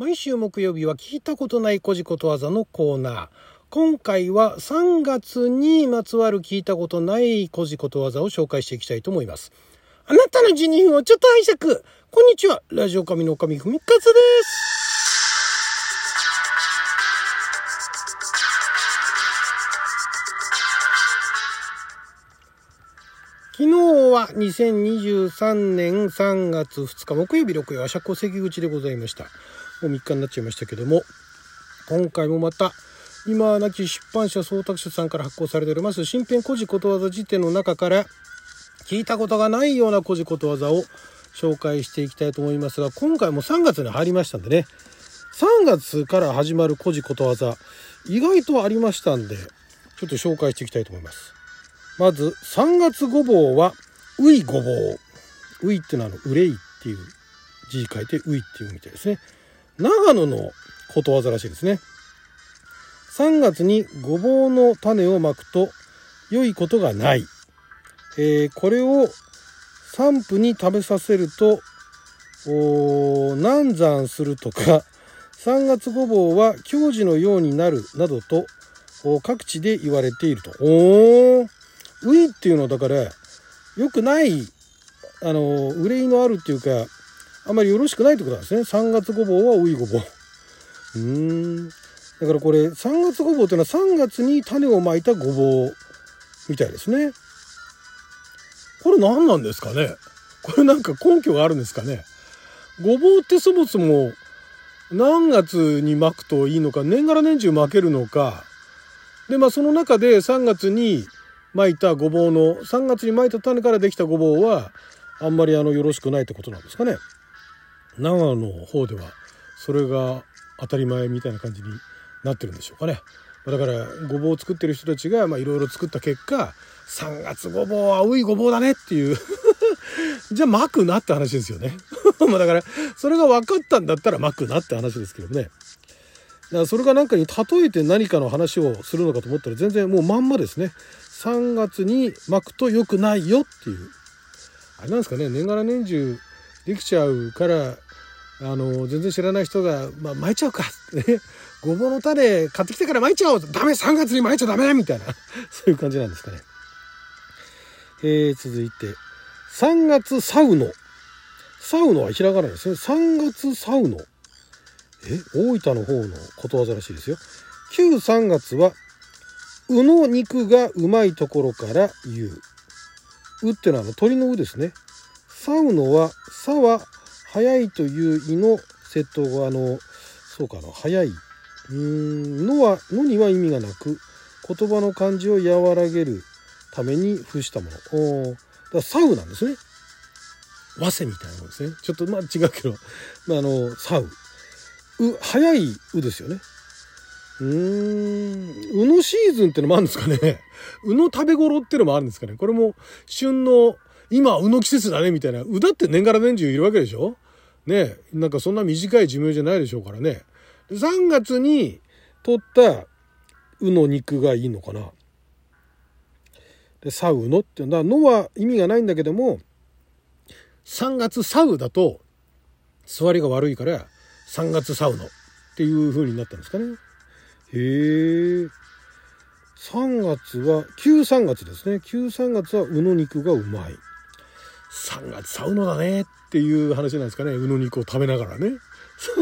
毎週木曜日は聞いたことないこじことわざのコーナー。今回は3月にまつわる聞いたことないこじことわざを紹介していきたいと思います。あなたの12分をちょっと拝借。こんにちは。ラジオ神の神ふみかつです。昨日は2023年3月2日木曜日6夜社交関口でございました。もう3日になっちゃいましたけども、今回もまた、今亡き出版社総託書さんから発行されております新編古事ことわざ辞典の中から聞いたことがないような古事ことわざを紹介していきたいと思いますが、今回も3月に入りましたんでね、3月から始まる古事ことわざ、意外とありましたんで、ちょっと紹介していきたいと思います。まず、3月ごぼうは、ういごぼう。ういってのは、あの、うれいっていう字書いて、ういっていうみたいですね。長野のことわざらしいですね。3月にごぼうの種をまくと良いことがない。えー、これを散布に食べさせると、難産するとか、3月ごぼうは教授のようになるなどと各地で言われていると。おーウィっていうのはだから良くないあの憂いのあるっていうかあんまりよろしくないってことなんですね。3月ごぼうはウイごぼう。うーん。だからこれ3月ごぼうっていうのは3月に種をまいたごぼうみたいですね。これ何なんですかね。これなんか根拠があるんですかね。ごぼうってそもそも何月にまくといいのか年がら年中まけるのか。でまあその中で3月に巻いたごぼうの3月に巻いた種からできたごぼうはあんまりあのよろしくないってことなんですかね。長野の方ではそれが当たり前みたいな感じになってるんでしょうかね。だからごぼうを作ってる人たちがいろいろ作った結果3月ごぼうは青いごぼうだねっていう じゃあ巻くなって話ですよね。まだからそれが分かったんだったら巻くなって話ですけどね。だからそれが何かに例えて何かの話をするのかと思ったら全然もうまんまですね。3月に巻くと良くないよっていう。あれなんですかね年がら年中できちゃうからあの全然知らない人が、まあ、巻いちゃうか。ね。ごぼうの種買ってきてから巻いちゃおう。ダメ。3月に巻いちゃダメ。みたいな。そういう感じなんですかね。えー、続いて。3月サウノ。サウノはひらがなですね。3月サウノ。え大分の方のことわざらしいですよ。旧3月はうの肉がうまいところから言う。うっていうのは鳥のうですね。サウノは、さは早いという意の窃盗があの、そうかな、早い。うーん、のは、のには意味がなく、言葉の漢字を和らげるために付したもの。おだサウなんですね。和せみたいなものですね。ちょっとまあ違うけど、まあ、あの、サウ。う、早いうですよね。うーん、うのシーズンってのもあるんですかね。うの食べ頃ってのもあるんですかね。これも旬の、今、うの季節だね、みたいな。うだって年がら年中いるわけでしょ？ねなんかそんな短い寿命じゃないでしょうからね。3月に取ったうの肉がいいのかな。で、サウノってだのは意味がないんだけども、3月サウだと座りが悪いから3月サウノっていう風になったんですかね。へえ。3月は、旧3月ですね。旧3月は、うの肉がうまい。3月サウナだねっていう話なんですかね。うの肉を食べながらね。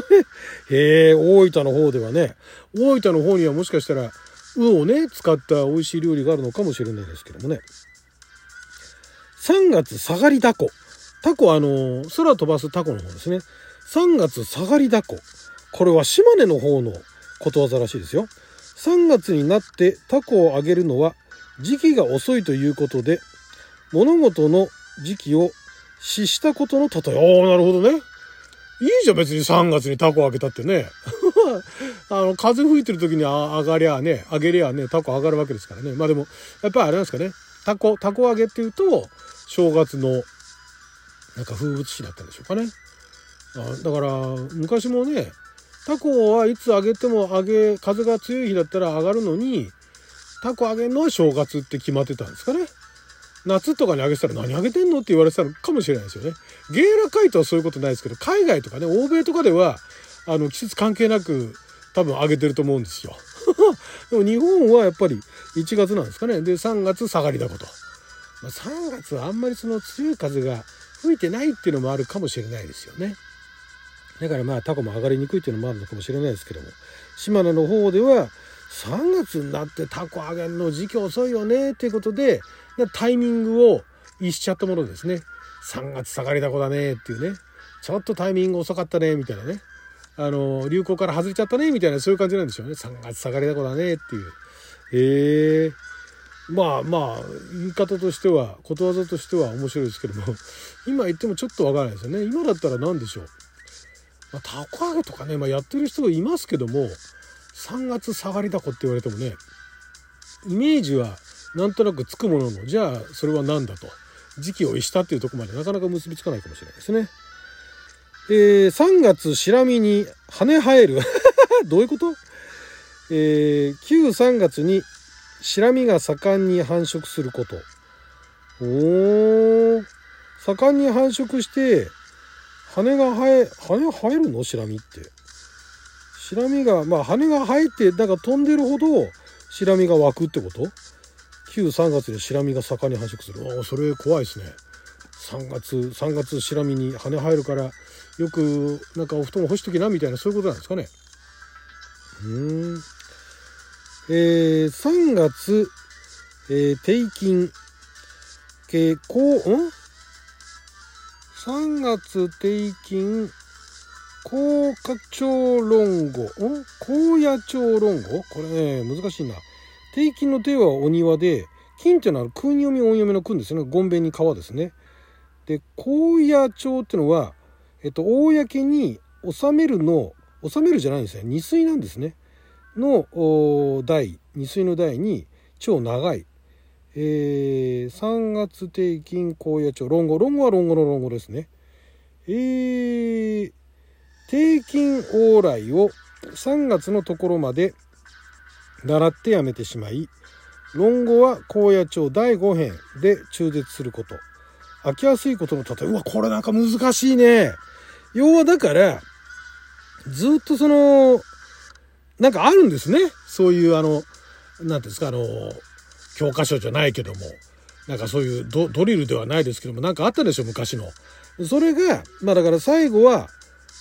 へえ、大分の方ではね。大分の方にはもしかしたら、うをね、使った美味しい料理があるのかもしれないですけどもね。3月下がりだこ。タコ、あの、空飛ばすタコの方ですね。3月下がりだこ。これは島根の方のことわざらしいですよ。3月になってタコをあげるのは時期が遅いということで、物事の時期を失したことの例え。ああ、なるほどね。いいじゃん、別に3月にタコあげたってね。あの、風吹いてる時にあ上がりゃね、あげりゃね、タコ上がるわけですからね。まあでも、やっぱりあれなんですかね。タコ、タコ揚げっていうと、正月の、なんか風物詩だったんでしょうかね。あだから、昔もね、タコはいつ揚げても揚げ、風が強い日だったら上がるのに、タコ揚げるのは正月って決まってたんですかね。夏とかに揚げてたら何揚げてんのって言われてたのかもしれないですよね。ゲーラカイトはそういうことないですけど、海外とかね、欧米とかでは、あの季節関係なく多分上げてると思うんですよ。で も日本はやっぱり1月なんですかね。で、3月下がりだこと。まあ、3月はあんまりその強い風が吹いてないっていうのもあるかもしれないですよね。だからまあタコも上がりにくいっていうのもあるのかもしれないですけども島根の方では3月になってタコ上げるの時期遅いよねっていうことでタイミングを逸しちゃったものですね。3月下がりだこだねっていうね。ちょっとタイミング遅かったねみたいなね。あの流行から外れちゃったねみたいなそういう感じなんでしょうね。3月下がりだこだねっていう。ええ。ーまあまあ言い方としてはことわざとしては面白いですけども。今言ってもちょっとわからないですよね。今だったら何でしょう、まあ、たこ揚げとかね、まあ、やってる人いますけども3月下がりだこって言われてもねイメージはなんとなくつくもののじゃあそれは何だと時期を逸したっていうとこまでなかなか結びつかないかもしれないですね。えー、3月白身に羽生える どういうこと？えー、旧3月に白身が盛んに繁殖すること。おー。盛んに繁殖して、羽が生え、羽生えるの？白身って。白身が、まあ羽が生えて、なんか飛んでるほど白身が湧くってこと？旧3月で白身が盛んに繁殖する。ああ、それ怖いですね。3月、3月白身に羽生えるから、よくなんかお布団干しときなみたいなそういうことなんですかね。うん。えー、3月、えー、定金、傾向、ん ?3 月定金、高架長論語、ん？高野町論語？これね、難しいな。定金の定はお庭で、金っていうのは訓読み音読みの訓ですね。ゴンベに川ですね。で、高野町っていうのは、えっと、公に収めるの、収めるじゃないんですね。二水なんですね。の台二水の台に超長い、えー、3月定金高野町論語論語は論語の論語ですねえー、定金往来を3月のところまで習ってやめてしまい論語は高野町第5編で中絶すること飽きやすいことの例えうわこれなんか難しいね要はだからずっとそのなんかあるんですね。そういうあの、なんていうんですか、あの、教科書じゃないけども、なんかそういうドドリルではないですけども、なんかあったでしょ、昔の。それが、まあだから最後は、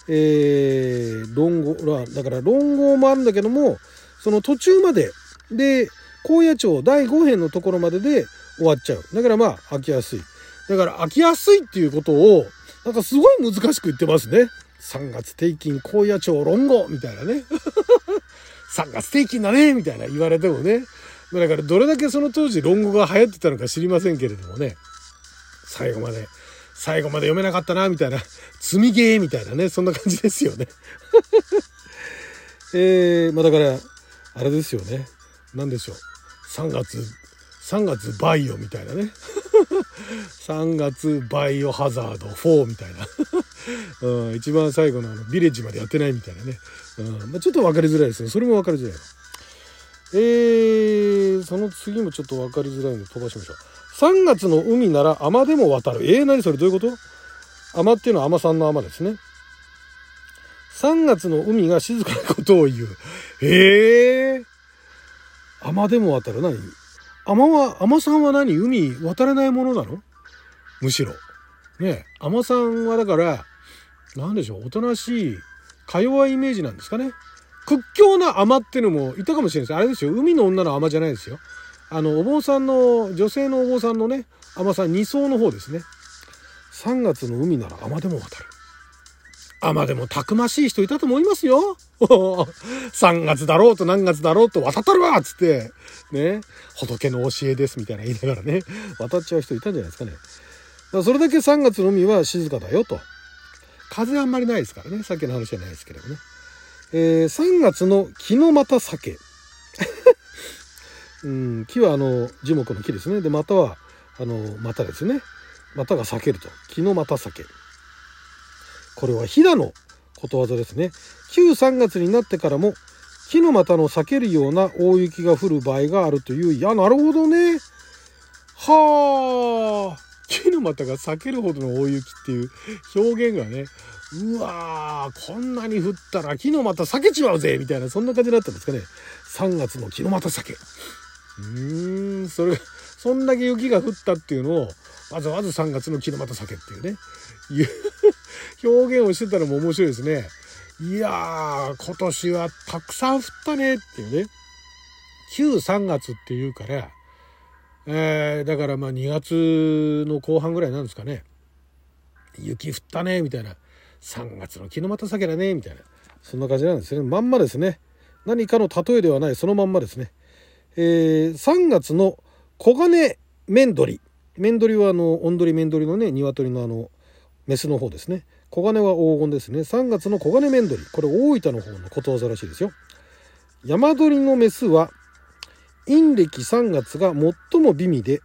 えー、論語、だから論語もあるんだけども、その途中まで、で、高野町第5編のところまでで終わっちゃう。だからまあ、飽きやすい。だから飽きやすいっていうことを、なんかすごい難しく言ってますね。3月定金高野町論語みたいなね。3月定期だねみたいな言われてもね。だからどれだけその当時論語が流行ってたのか知りませんけれどもね。最後まで、最後まで読めなかったな、みたいな。積みゲーみたいなね。そんな感じですよね。えー、まあだから、あれですよね。何でしょう。3月、3月バイオみたいなね。3月バイオハザード4みたいな。うん、一番最後のあのビレッジまでやってないみたいなね。うんまあ、ちょっと分かりづらいですね。それも分かりづらい。えー、その次もちょっと分かりづらいので飛ばしましょう。3月の海なら海でも渡る。えー、何それどういうこと？海っていうのは海さんの海ですね。3月の海が静かなことを言う。ええー、海でも渡る。何海は、海さんは何？海渡れないものなの？むしろ。ね海さんはだから、何でしょう、おとなしいか弱いイメージなんですかね？屈強な甘ってのもいたかもしれないです。あれですよ。海の女の甘じゃないですよ。あの、お坊さんの、女性のお坊さんのね、甘さ二層の方ですね。3月の海なら甘でも渡る。甘でもたくましい人いたと思いますよ。3月だろうと何月だろうと渡ったるわっつって、ね、仏の教えですみたいな言いながらね、渡っちゃう人いたんじゃないですかね。だそれだけ3月の海は静かだよと。風あんまりないですからね。さっきの話じゃないですけどもね。えー、3月の木の又酒。うん、木はあの樹木の木ですね。で、またはあの股ですね。股が裂けると。木の又酒。これは飛騨のことわざですね。旧3月になってからも木の股の裂けるような大雪が降る場合があるという。いや、なるほどね。はあ。木の股が裂けるほどの大雪っていう表現がね、うわー、こんなに降ったら昨日また避けちまうぜみたいな、そんな感じだったんですかね。3月の昨日また酒。うーん、それが、そんだけ雪が降ったっていうのを、わざわざ3月の昨日また酒っていうね、表現をしてたのも面白いですね。いやー、今年はたくさん降ったねっていうね。旧3月っていうから、えー、だからまあ2月の後半ぐらいなんですかね。雪降ったね、みたいな。3月の昨日また酒だね、みたいな。そんな感じなんですね。まんまですね。何かの例えではない、そのまんまですね。えー、3月の黄金面鳥。面鳥はあの、オンドリ面鳥のね、鶏のあの、メスの方ですね。黄金は黄金ですね。3月の黄金面鳥。これ大分の方のことわざらしいですよ。山鳥のメスは、陰暦3月が最も美味で、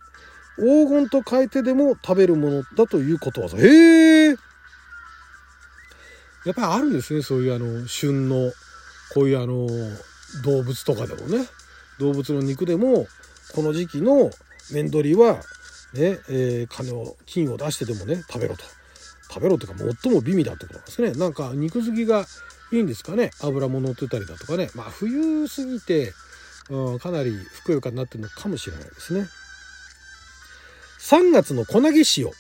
黄金と変えてでも食べるものだということわざ。へえ。やっぱりあるんですね。そういうあの、旬の、こういうあの、動物とかでもね。動物の肉でも、この時期の面取りは、ね、えー、金を、金を出してでもね、食べろと。食べろというか、最も美味だってことなんですね。なんか、肉好きがいいんですかね。油も乗ってたりだとかね。まあ、冬過ぎて、うん、かなりふくよかになってるのかもしれないですね。3月の小投げ潮、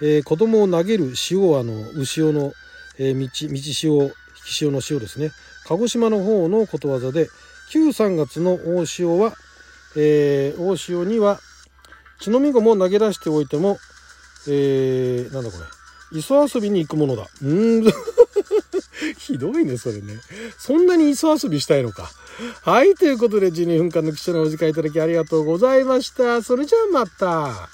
えー、子供を投げる潮はあの牛潮の、えー、道道潮引き潮の潮ですね鹿児島の方のことわざで旧3月の大潮は、えー、大潮には血のみごも投げ出しておいても、えー、なんだこれ磯遊びに行くものだ。うーん。ひどいねそれね。そんなに磯遊びしたいのか。はいということで12分間の記者のお時間いただきありがとうございました。それじゃあまた。